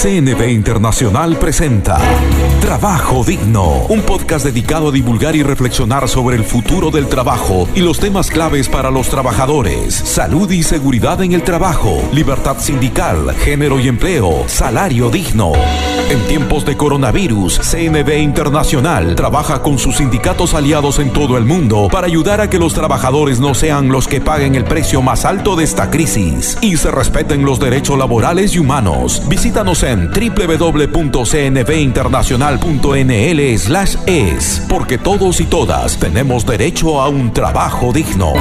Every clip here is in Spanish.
CNB Internacional presenta Trabajo Digno, un podcast dedicado a divulgar y reflexionar sobre el futuro del trabajo y los temas claves para los trabajadores, salud y seguridad en el trabajo, libertad sindical, género y empleo, salario digno. En tiempos de coronavirus, CNB Internacional trabaja con sus sindicatos aliados en todo el mundo para ayudar a que los trabajadores no sean los que paguen el precio más alto de esta crisis y se respeten los derechos laborales y humanos. Visítanos en www.cnbinternacional.nl/es, porque todos y todas tenemos derecho a un trabajo digno.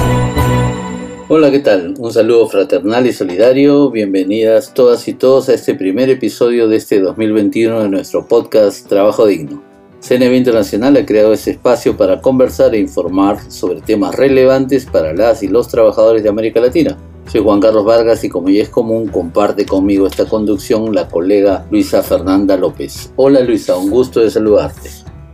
Hola, ¿qué tal? Un saludo fraternal y solidario. Bienvenidas todas y todos a este primer episodio de este 2021 de nuestro podcast Trabajo Digno. CNB Internacional ha creado este espacio para conversar e informar sobre temas relevantes para las y los trabajadores de América Latina. Soy Juan Carlos Vargas y como ya es común comparte conmigo esta conducción la colega Luisa Fernanda López. Hola Luisa, un gusto de saludarte.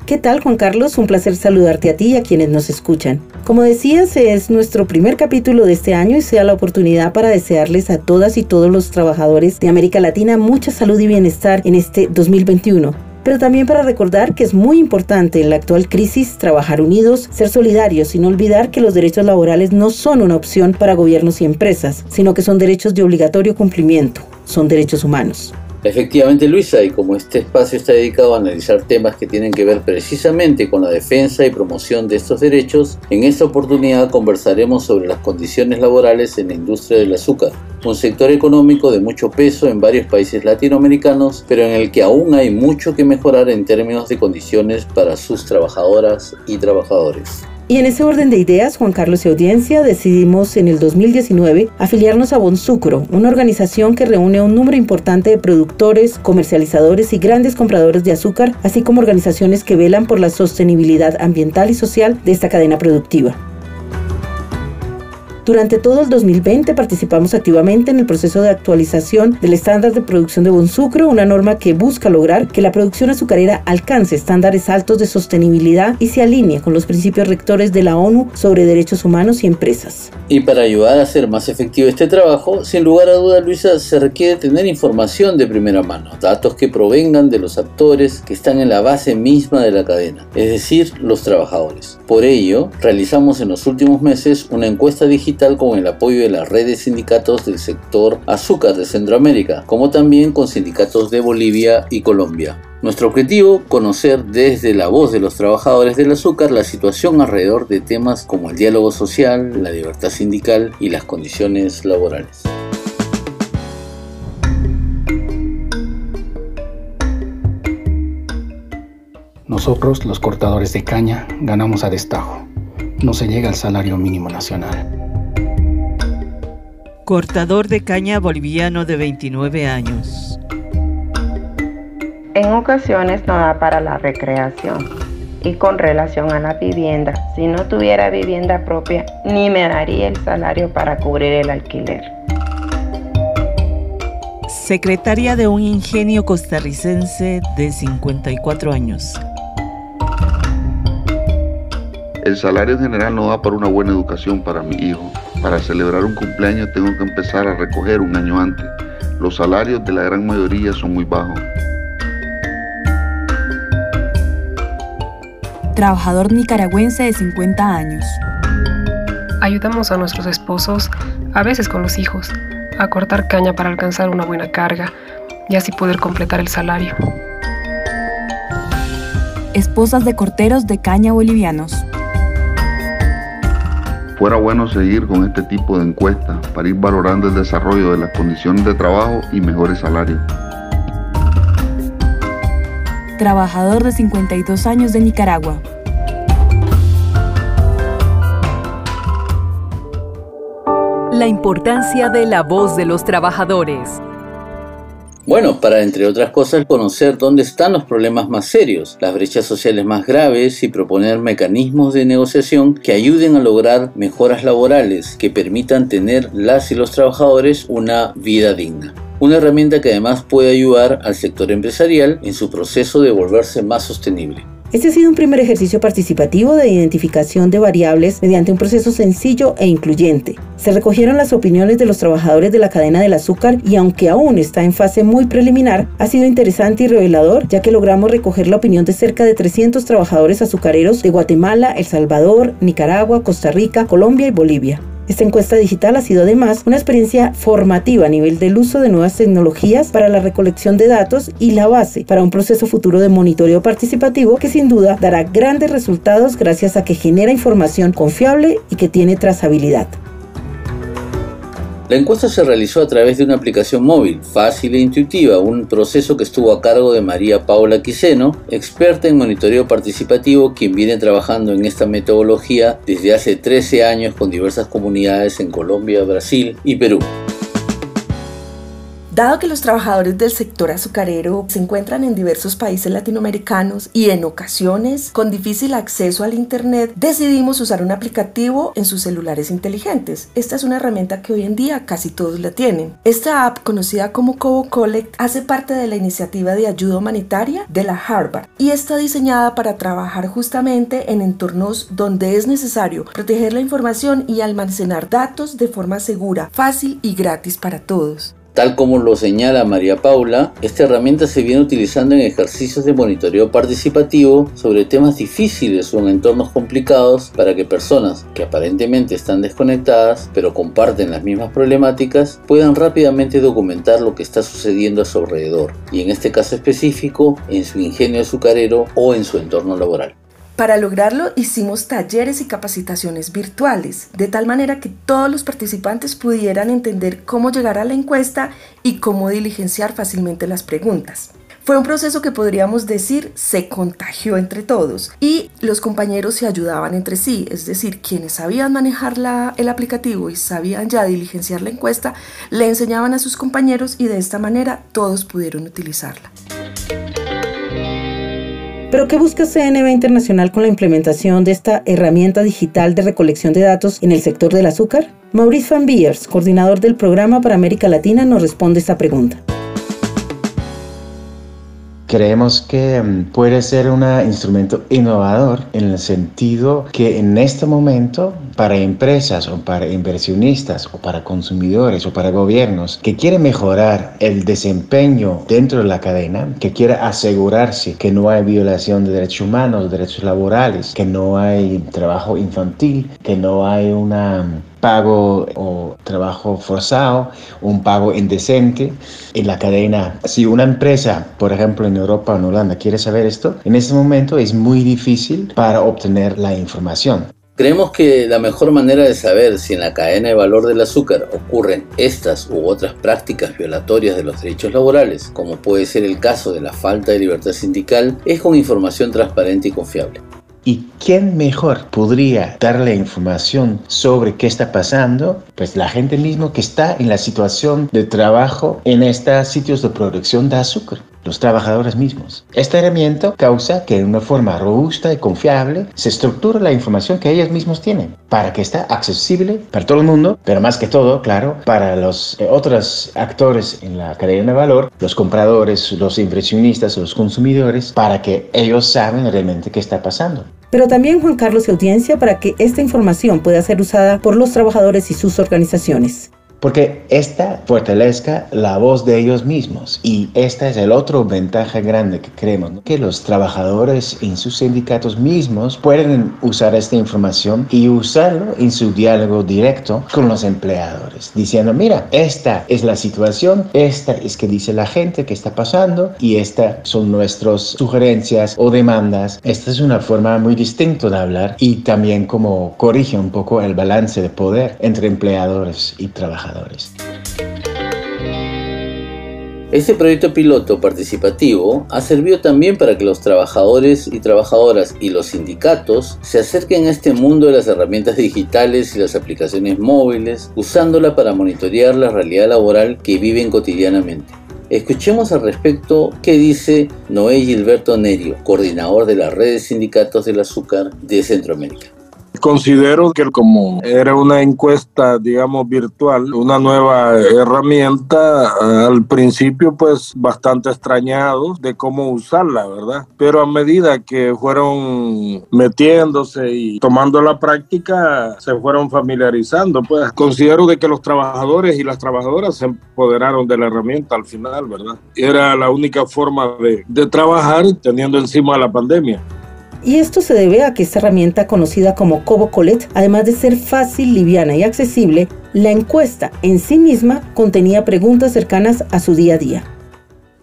¿Qué tal Juan Carlos? Un placer saludarte a ti y a quienes nos escuchan. Como decías, es nuestro primer capítulo de este año y sea la oportunidad para desearles a todas y todos los trabajadores de América Latina mucha salud y bienestar en este 2021 pero también para recordar que es muy importante en la actual crisis trabajar unidos, ser solidarios no olvidar que los derechos laborales no son una opción para gobiernos y empresas, sino que son derechos de obligatorio cumplimiento, son derechos humanos. Efectivamente, Luisa, y como este espacio está dedicado a analizar temas que tienen que ver precisamente con la defensa y promoción de estos derechos, en esta oportunidad conversaremos sobre las condiciones laborales en la industria del azúcar, un sector económico de mucho peso en varios países latinoamericanos, pero en el que aún hay mucho que mejorar en términos de condiciones para sus trabajadoras y trabajadores. Y en ese orden de ideas, Juan Carlos y audiencia, decidimos en el 2019 afiliarnos a Bonsucro, una organización que reúne a un número importante de productores, comercializadores y grandes compradores de azúcar, así como organizaciones que velan por la sostenibilidad ambiental y social de esta cadena productiva. Durante todo el 2020 participamos activamente en el proceso de actualización del estándar de producción de Bonsucro, una norma que busca lograr que la producción azucarera alcance estándares altos de sostenibilidad y se alinee con los principios rectores de la ONU sobre derechos humanos y empresas. Y para ayudar a hacer más efectivo este trabajo, sin lugar a duda, Luisa, se requiere tener información de primera mano, datos que provengan de los actores que están en la base misma de la cadena, es decir, los trabajadores. Por ello, realizamos en los últimos meses una encuesta digital con el apoyo de las redes sindicatos del sector azúcar de Centroamérica, como también con sindicatos de Bolivia y Colombia. Nuestro objetivo, conocer desde la voz de los trabajadores del azúcar la situación alrededor de temas como el diálogo social, la libertad sindical y las condiciones laborales. Nosotros, los cortadores de caña, ganamos a destajo. No se llega al salario mínimo nacional cortador de caña boliviano de 29 años. En ocasiones no da para la recreación. Y con relación a la vivienda, si no tuviera vivienda propia, ni me daría el salario para cubrir el alquiler. Secretaria de un ingenio costarricense de 54 años. El salario general no da para una buena educación para mi hijo para celebrar un cumpleaños tengo que empezar a recoger un año antes. Los salarios de la gran mayoría son muy bajos. Trabajador nicaragüense de 50 años. Ayudamos a nuestros esposos, a veces con los hijos, a cortar caña para alcanzar una buena carga y así poder completar el salario. Esposas de corteros de caña bolivianos. Fuera bueno seguir con este tipo de encuestas para ir valorando el desarrollo de las condiciones de trabajo y mejores salarios. Trabajador de 52 años de Nicaragua. La importancia de la voz de los trabajadores. Bueno, para entre otras cosas conocer dónde están los problemas más serios, las brechas sociales más graves y proponer mecanismos de negociación que ayuden a lograr mejoras laborales que permitan tener las y los trabajadores una vida digna. Una herramienta que además puede ayudar al sector empresarial en su proceso de volverse más sostenible. Este ha sido un primer ejercicio participativo de identificación de variables mediante un proceso sencillo e incluyente. Se recogieron las opiniones de los trabajadores de la cadena del azúcar y aunque aún está en fase muy preliminar, ha sido interesante y revelador ya que logramos recoger la opinión de cerca de 300 trabajadores azucareros de Guatemala, El Salvador, Nicaragua, Costa Rica, Colombia y Bolivia. Esta encuesta digital ha sido además una experiencia formativa a nivel del uso de nuevas tecnologías para la recolección de datos y la base para un proceso futuro de monitoreo participativo que sin duda dará grandes resultados gracias a que genera información confiable y que tiene trazabilidad. La encuesta se realizó a través de una aplicación móvil, fácil e intuitiva, un proceso que estuvo a cargo de María Paula Quiseno, experta en monitoreo participativo, quien viene trabajando en esta metodología desde hace 13 años con diversas comunidades en Colombia, Brasil y Perú. Dado que los trabajadores del sector azucarero se encuentran en diversos países latinoamericanos y en ocasiones con difícil acceso al Internet, decidimos usar un aplicativo en sus celulares inteligentes. Esta es una herramienta que hoy en día casi todos la tienen. Esta app, conocida como Cobo Collect, hace parte de la iniciativa de ayuda humanitaria de la Harvard y está diseñada para trabajar justamente en entornos donde es necesario proteger la información y almacenar datos de forma segura, fácil y gratis para todos. Tal como lo señala María Paula, esta herramienta se viene utilizando en ejercicios de monitoreo participativo sobre temas difíciles o en entornos complicados para que personas que aparentemente están desconectadas pero comparten las mismas problemáticas puedan rápidamente documentar lo que está sucediendo a su alrededor y en este caso específico en su ingenio azucarero o en su entorno laboral. Para lograrlo hicimos talleres y capacitaciones virtuales, de tal manera que todos los participantes pudieran entender cómo llegar a la encuesta y cómo diligenciar fácilmente las preguntas. Fue un proceso que podríamos decir se contagió entre todos y los compañeros se ayudaban entre sí, es decir, quienes sabían manejar el aplicativo y sabían ya diligenciar la encuesta, le enseñaban a sus compañeros y de esta manera todos pudieron utilizarla. Pero ¿qué busca CNB Internacional con la implementación de esta herramienta digital de recolección de datos en el sector del azúcar? Maurice Van Biers, coordinador del programa para América Latina, nos responde esta pregunta. Creemos que mm, puede ser un instrumento innovador en el sentido que en este momento para empresas o para inversionistas o para consumidores o para gobiernos que quieren mejorar el desempeño dentro de la cadena, que quiere asegurarse que no hay violación de derechos humanos, derechos laborales, que no hay trabajo infantil, que no hay una pago o trabajo forzado, un pago indecente en la cadena. Si una empresa, por ejemplo en Europa o en Holanda, quiere saber esto, en este momento es muy difícil para obtener la información. Creemos que la mejor manera de saber si en la cadena de valor del azúcar ocurren estas u otras prácticas violatorias de los derechos laborales, como puede ser el caso de la falta de libertad sindical, es con información transparente y confiable. ¿Y quién mejor podría darle información sobre qué está pasando? Pues la gente mismo que está en la situación de trabajo en estos sitios de producción de azúcar los trabajadores mismos. Esta herramienta causa que de una forma robusta y confiable se estructure la información que ellos mismos tienen para que esté accesible para todo el mundo, pero más que todo, claro, para los eh, otros actores en la cadena de valor, los compradores, los inversionistas, los consumidores, para que ellos saben realmente qué está pasando. Pero también Juan Carlos y audiencia para que esta información pueda ser usada por los trabajadores y sus organizaciones porque esta fortalezca la voz de ellos mismos. Y esta es el otro ventaja grande que creemos, que los trabajadores en sus sindicatos mismos pueden usar esta información y usarlo en su diálogo directo con los empleadores, diciendo, mira, esta es la situación, esta es que dice la gente que está pasando y estas son nuestras sugerencias o demandas. Esta es una forma muy distinta de hablar y también como corrige un poco el balance de poder entre empleadores y trabajadores. Este proyecto piloto participativo ha servido también para que los trabajadores y trabajadoras y los sindicatos se acerquen a este mundo de las herramientas digitales y las aplicaciones móviles, usándola para monitorear la realidad laboral que viven cotidianamente. Escuchemos al respecto qué dice Noé Gilberto Nerio, coordinador de la red de sindicatos del azúcar de Centroamérica. Considero que como era una encuesta, digamos, virtual, una nueva herramienta, al principio pues bastante extrañados de cómo usarla, ¿verdad? Pero a medida que fueron metiéndose y tomando la práctica, se fueron familiarizando. Pues considero de que los trabajadores y las trabajadoras se empoderaron de la herramienta al final, ¿verdad? Era la única forma de, de trabajar teniendo encima la pandemia y esto se debe a que esta herramienta conocida como Cobo Colette, además de ser fácil, liviana y accesible, la encuesta en sí misma contenía preguntas cercanas a su día a día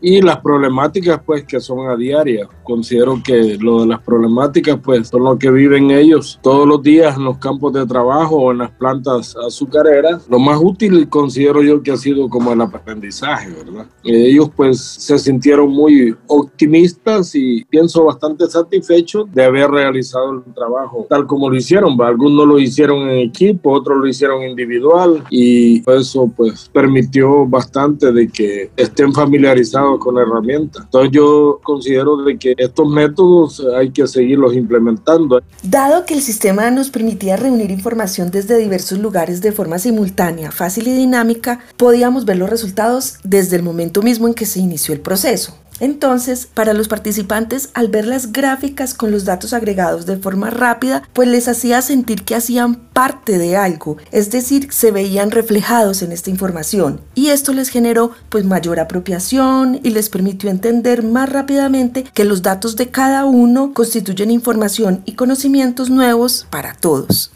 y las problemáticas pues que son a diaria. Considero que lo de las problemáticas pues son lo que viven ellos todos los días en los campos de trabajo o en las plantas azucareras. Lo más útil considero yo que ha sido como el aprendizaje, ¿verdad? Ellos pues se sintieron muy optimistas y pienso bastante satisfechos de haber realizado el trabajo tal como lo hicieron. Algunos lo hicieron en equipo, otros lo hicieron individual y eso pues permitió bastante de que estén familiarizados con la herramienta. Entonces yo considero de que estos métodos hay que seguirlos implementando. Dado que el sistema nos permitía reunir información desde diversos lugares de forma simultánea, fácil y dinámica, podíamos ver los resultados desde el momento mismo en que se inició el proceso. Entonces, para los participantes, al ver las gráficas con los datos agregados de forma rápida, pues les hacía sentir que hacían parte de algo, es decir, se veían reflejados en esta información. Y esto les generó pues mayor apropiación y les permitió entender más rápidamente que los datos de cada uno constituyen información y conocimientos nuevos para todos.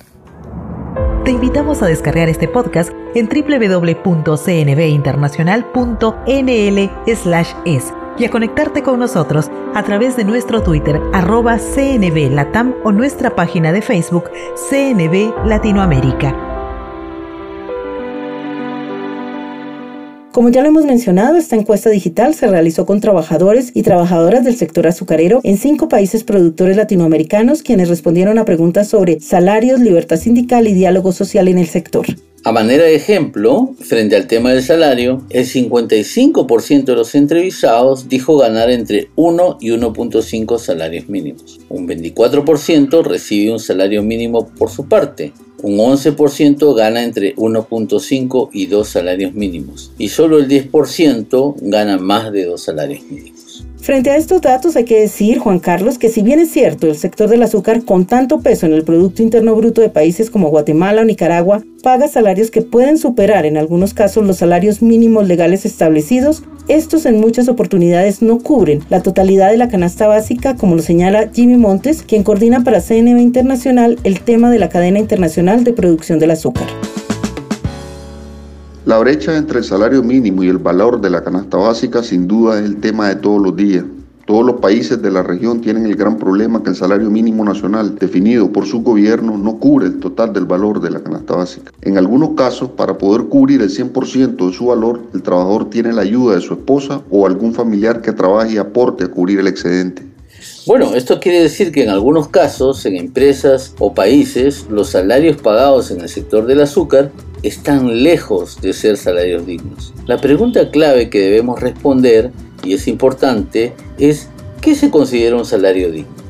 Te invitamos a descargar este podcast en www.cnbinternacional.nl/es y a conectarte con nosotros a través de nuestro Twitter arroba CNB o nuestra página de Facebook CNB Latinoamérica. Como ya lo hemos mencionado, esta encuesta digital se realizó con trabajadores y trabajadoras del sector azucarero en cinco países productores latinoamericanos quienes respondieron a preguntas sobre salarios, libertad sindical y diálogo social en el sector. A manera de ejemplo, frente al tema del salario, el 55% de los entrevistados dijo ganar entre 1 y 1.5 salarios mínimos. Un 24% recibe un salario mínimo por su parte. Un 11% gana entre 1.5 y 2 salarios mínimos. Y solo el 10% gana más de 2 salarios mínimos. Frente a estos datos hay que decir, Juan Carlos, que si bien es cierto el sector del azúcar con tanto peso en el Producto Interno Bruto de países como Guatemala o Nicaragua paga salarios que pueden superar en algunos casos los salarios mínimos legales establecidos, estos en muchas oportunidades no cubren la totalidad de la canasta básica, como lo señala Jimmy Montes, quien coordina para CNB Internacional el tema de la cadena internacional de producción del azúcar. La brecha entre el salario mínimo y el valor de la canasta básica sin duda es el tema de todos los días. Todos los países de la región tienen el gran problema que el salario mínimo nacional definido por su gobierno no cubre el total del valor de la canasta básica. En algunos casos, para poder cubrir el 100% de su valor, el trabajador tiene la ayuda de su esposa o algún familiar que trabaje y aporte a cubrir el excedente. Bueno, esto quiere decir que en algunos casos, en empresas o países, los salarios pagados en el sector del azúcar están lejos de ser salarios dignos. La pregunta clave que debemos responder, y es importante, es ¿qué se considera un salario digno?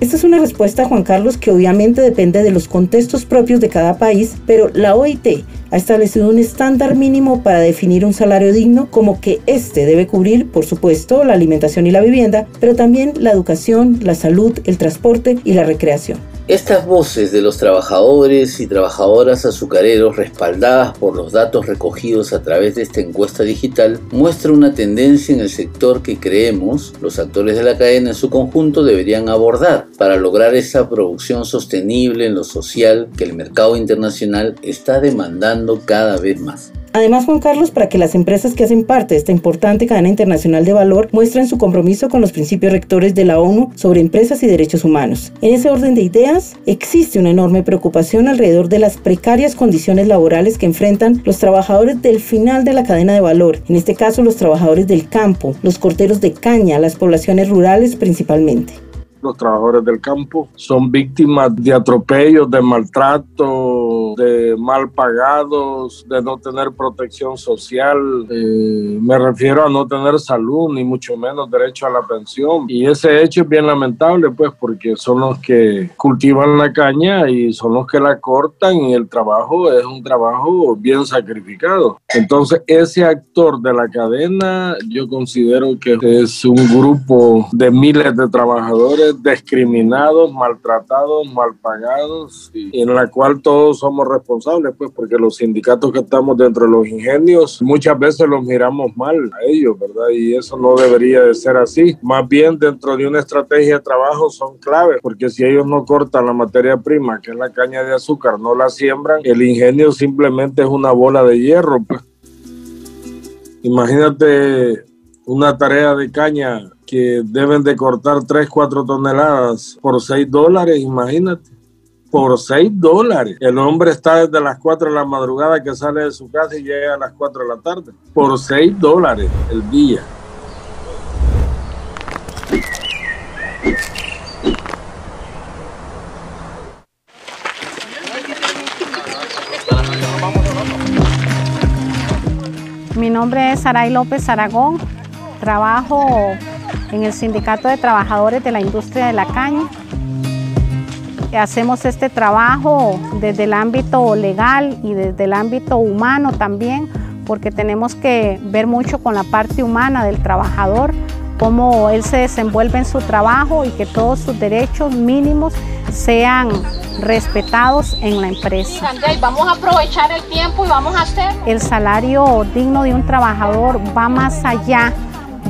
Esta es una respuesta, Juan Carlos, que obviamente depende de los contextos propios de cada país, pero la OIT ha establecido un estándar mínimo para definir un salario digno, como que este debe cubrir, por supuesto, la alimentación y la vivienda, pero también la educación, la salud, el transporte y la recreación. Estas voces de los trabajadores y trabajadoras azucareros respaldadas por los datos recogidos a través de esta encuesta digital muestra una tendencia en el sector que creemos los actores de la cadena en su conjunto deberían abordar para lograr esa producción sostenible en lo social que el mercado internacional está demandando cada vez más. Además, Juan Carlos, para que las empresas que hacen parte de esta importante cadena internacional de valor muestren su compromiso con los principios rectores de la ONU sobre empresas y derechos humanos. En ese orden de ideas, existe una enorme preocupación alrededor de las precarias condiciones laborales que enfrentan los trabajadores del final de la cadena de valor, en este caso los trabajadores del campo, los corteros de caña, las poblaciones rurales principalmente. Los trabajadores del campo son víctimas de atropellos, de maltrato, de mal pagados, de no tener protección social. Eh, me refiero a no tener salud, ni mucho menos derecho a la pensión. Y ese hecho es bien lamentable, pues, porque son los que cultivan la caña y son los que la cortan y el trabajo es un trabajo bien sacrificado. Entonces, ese actor de la cadena, yo considero que es un grupo de miles de trabajadores discriminados, maltratados, mal pagados, y en la cual todos somos responsables, pues porque los sindicatos que estamos dentro de los ingenios muchas veces los miramos mal a ellos, ¿verdad? Y eso no debería de ser así. Más bien dentro de una estrategia de trabajo son claves, porque si ellos no cortan la materia prima, que es la caña de azúcar, no la siembran, el ingenio simplemente es una bola de hierro. Pues. Imagínate una tarea de caña que deben de cortar 3, 4 toneladas por 6 dólares, imagínate. Por 6 dólares. El hombre está desde las 4 de la madrugada que sale de su casa y llega a las 4 de la tarde. Por 6 dólares el día. Mi nombre es Saray López Aragón. Trabajo en el Sindicato de Trabajadores de la Industria de la Caña. Hacemos este trabajo desde el ámbito legal y desde el ámbito humano también, porque tenemos que ver mucho con la parte humana del trabajador, cómo él se desenvuelve en su trabajo y que todos sus derechos mínimos sean respetados en la empresa. Vamos a aprovechar el tiempo y vamos a hacer. El salario digno de un trabajador va más allá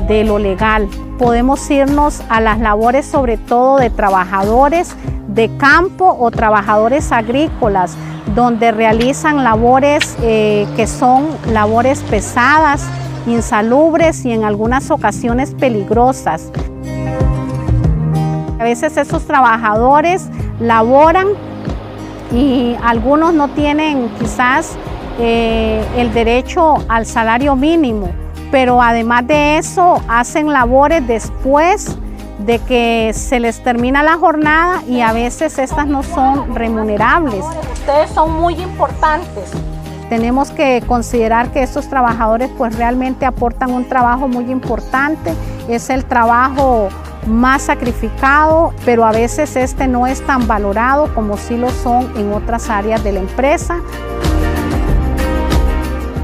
de lo legal. Podemos irnos a las labores sobre todo de trabajadores de campo o trabajadores agrícolas, donde realizan labores eh, que son labores pesadas, insalubres y en algunas ocasiones peligrosas. A veces esos trabajadores laboran y algunos no tienen quizás eh, el derecho al salario mínimo pero además de eso hacen labores después de que se les termina la jornada y a veces estas no son remunerables. Ustedes son muy importantes. Tenemos que considerar que estos trabajadores pues realmente aportan un trabajo muy importante, es el trabajo más sacrificado, pero a veces este no es tan valorado como sí lo son en otras áreas de la empresa.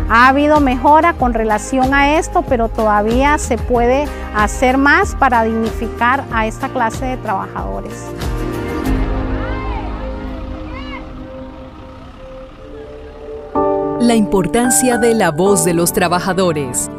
Ha habido mejora con relación a esto, pero todavía se puede hacer más para dignificar a esta clase de trabajadores. La importancia de la voz de los trabajadores.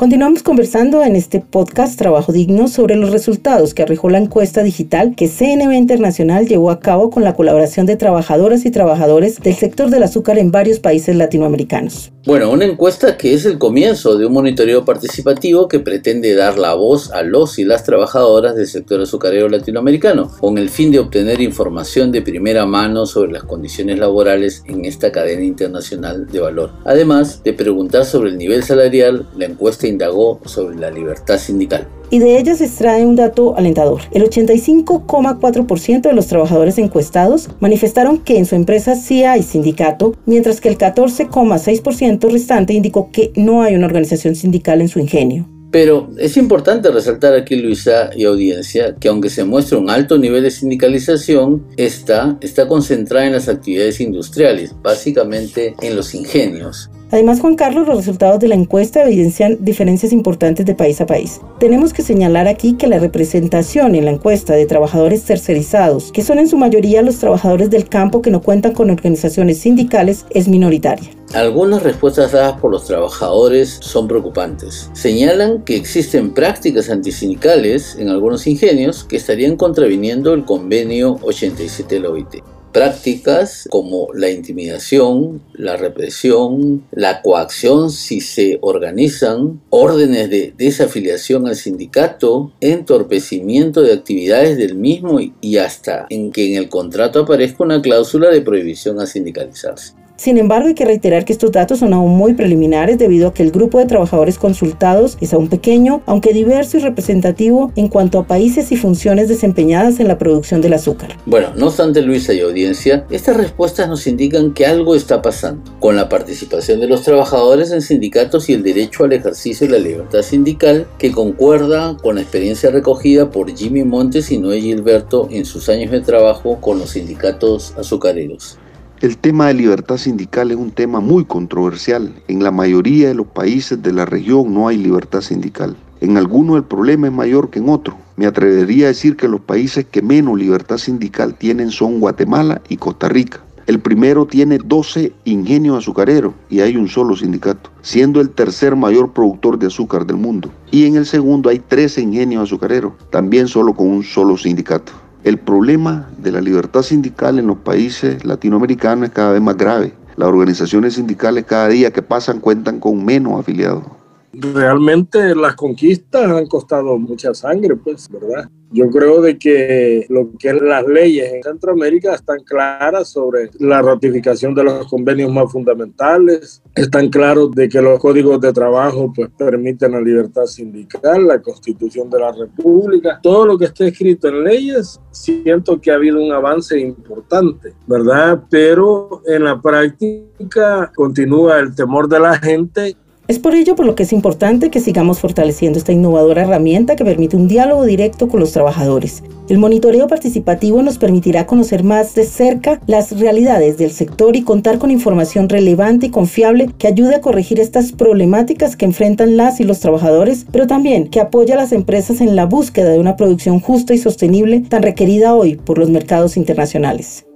Continuamos conversando en este podcast Trabajo Digno sobre los resultados que arrojó la encuesta digital que CNB Internacional llevó a cabo con la colaboración de trabajadoras y trabajadores del sector del azúcar en varios países latinoamericanos. Bueno, una encuesta que es el comienzo de un monitoreo participativo que pretende dar la voz a los y las trabajadoras del sector azucarero latinoamericano, con el fin de obtener información de primera mano sobre las condiciones laborales en esta cadena internacional de valor. Además de preguntar sobre el nivel salarial, la encuesta indagó sobre la libertad sindical y de ellas se extrae un dato alentador. El 85,4% de los trabajadores encuestados manifestaron que en su empresa sí hay sindicato, mientras que el 14,6% restante indicó que no hay una organización sindical en su ingenio. Pero es importante resaltar aquí, Luisa y audiencia, que aunque se muestra un alto nivel de sindicalización, esta está concentrada en las actividades industriales, básicamente en los ingenios. Además, Juan Carlos, los resultados de la encuesta evidencian diferencias importantes de país a país. Tenemos que señalar aquí que la representación en la encuesta de trabajadores tercerizados, que son en su mayoría los trabajadores del campo que no cuentan con organizaciones sindicales, es minoritaria. Algunas respuestas dadas por los trabajadores son preocupantes. Señalan que existen prácticas antisindicales en algunos ingenios que estarían contraviniendo el convenio 87 de la OIT prácticas como la intimidación, la represión, la coacción si se organizan, órdenes de desafiliación al sindicato, entorpecimiento de actividades del mismo y hasta en que en el contrato aparezca una cláusula de prohibición a sindicalizarse. Sin embargo, hay que reiterar que estos datos son aún muy preliminares debido a que el grupo de trabajadores consultados es aún pequeño, aunque diverso y representativo en cuanto a países y funciones desempeñadas en la producción del azúcar. Bueno, no obstante Luisa y audiencia, estas respuestas nos indican que algo está pasando con la participación de los trabajadores en sindicatos y el derecho al ejercicio de la libertad sindical que concuerda con la experiencia recogida por Jimmy Montes y Noé Gilberto en sus años de trabajo con los sindicatos azucareros. El tema de libertad sindical es un tema muy controversial. En la mayoría de los países de la región no hay libertad sindical. En algunos el problema es mayor que en otros. Me atrevería a decir que los países que menos libertad sindical tienen son Guatemala y Costa Rica. El primero tiene 12 ingenios azucareros y hay un solo sindicato, siendo el tercer mayor productor de azúcar del mundo. Y en el segundo hay 13 ingenios azucareros, también solo con un solo sindicato. El problema de la libertad sindical en los países latinoamericanos es cada vez más grave. Las organizaciones sindicales cada día que pasan cuentan con menos afiliados. Realmente las conquistas han costado mucha sangre, pues, ¿verdad? Yo creo de que lo que las leyes en Centroamérica están claras sobre la ratificación de los convenios más fundamentales, están claros de que los códigos de trabajo pues permiten la libertad sindical, la constitución de la república, todo lo que esté escrito en leyes, siento que ha habido un avance importante, ¿verdad? Pero en la práctica continúa el temor de la gente es por ello por lo que es importante que sigamos fortaleciendo esta innovadora herramienta que permite un diálogo directo con los trabajadores. El monitoreo participativo nos permitirá conocer más de cerca las realidades del sector y contar con información relevante y confiable que ayude a corregir estas problemáticas que enfrentan las y los trabajadores, pero también que apoya a las empresas en la búsqueda de una producción justa y sostenible tan requerida hoy por los mercados internacionales.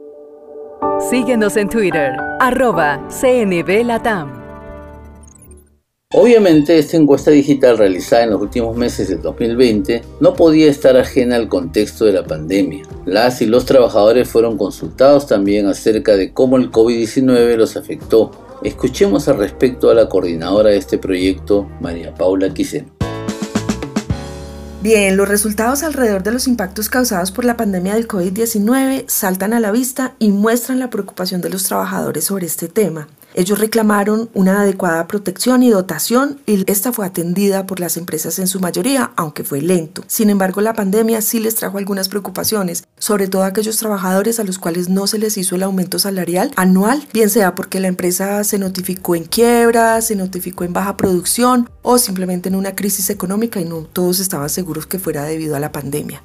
Síguenos en Twitter, arroba. Obviamente esta encuesta digital realizada en los últimos meses del 2020 no podía estar ajena al contexto de la pandemia. Las y los trabajadores fueron consultados también acerca de cómo el COVID-19 los afectó. Escuchemos al respecto a la coordinadora de este proyecto, María Paula Quiseno. Bien, los resultados alrededor de los impactos causados por la pandemia del COVID-19 saltan a la vista y muestran la preocupación de los trabajadores sobre este tema. Ellos reclamaron una adecuada protección y dotación y esta fue atendida por las empresas en su mayoría, aunque fue lento. Sin embargo, la pandemia sí les trajo algunas preocupaciones, sobre todo a aquellos trabajadores a los cuales no se les hizo el aumento salarial anual, bien sea porque la empresa se notificó en quiebra, se notificó en baja producción o simplemente en una crisis económica y no todos estaban seguros que fuera debido a la pandemia.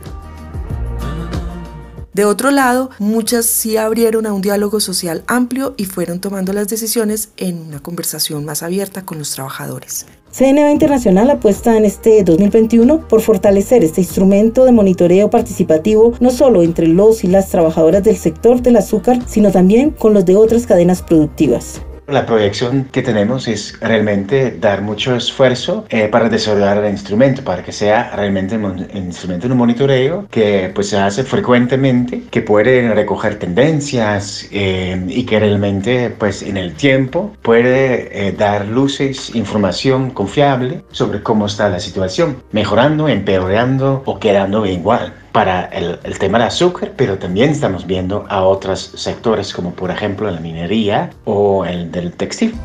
De otro lado, muchas sí abrieron a un diálogo social amplio y fueron tomando las decisiones en una conversación más abierta con los trabajadores. CNV Internacional apuesta en este 2021 por fortalecer este instrumento de monitoreo participativo no solo entre los y las trabajadoras del sector del azúcar, sino también con los de otras cadenas productivas. La proyección que tenemos es realmente dar mucho esfuerzo eh, para desarrollar el instrumento, para que sea realmente un instrumento de monitoreo que pues, se hace frecuentemente, que puede recoger tendencias eh, y que realmente pues, en el tiempo puede eh, dar luces, información confiable sobre cómo está la situación, mejorando, empeorando o quedando igual para el, el, tema del azúcar, pero también estamos viendo a otros sectores como por ejemplo la minería o el del textil.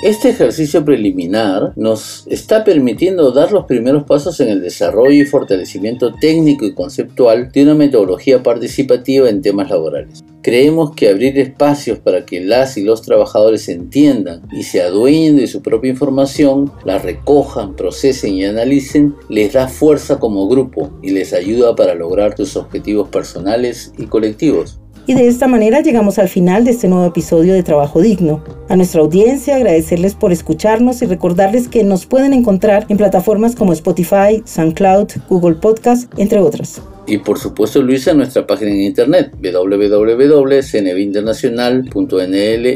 Este ejercicio preliminar nos está permitiendo dar los primeros pasos en el desarrollo y fortalecimiento técnico y conceptual de una metodología participativa en temas laborales. Creemos que abrir espacios para que las y los trabajadores entiendan y se adueñen de su propia información, la recojan, procesen y analicen, les da fuerza como grupo y les ayuda para lograr sus objetivos personales y colectivos. Y de esta manera llegamos al final de este nuevo episodio de Trabajo Digno. A nuestra audiencia agradecerles por escucharnos y recordarles que nos pueden encontrar en plataformas como Spotify, SoundCloud, Google Podcast, entre otras. Y por supuesto, Luisa, nuestra página en internet www.cnvinternacional.nl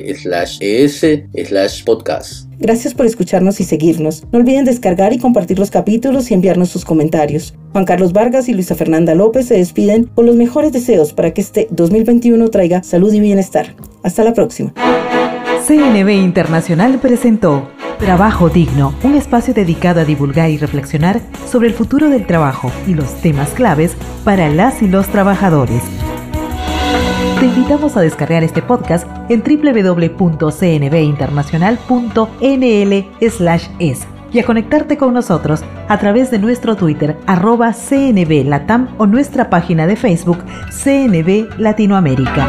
Gracias por escucharnos y seguirnos. No olviden descargar y compartir los capítulos y enviarnos sus comentarios. Juan Carlos Vargas y Luisa Fernanda López se despiden con los mejores deseos para que este 2021 traiga salud y bienestar. Hasta la próxima. CNB Internacional presentó Trabajo Digno, un espacio dedicado a divulgar y reflexionar sobre el futuro del trabajo y los temas claves para las y los trabajadores. Te invitamos a descargar este podcast en www.cnbinternacional.nl/es y a conectarte con nosotros a través de nuestro Twitter arroba CNB Latam o nuestra página de Facebook CNB Latinoamérica.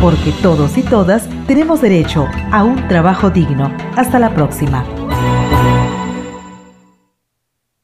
Porque todos y todas tenemos derecho a un trabajo digno. Hasta la próxima.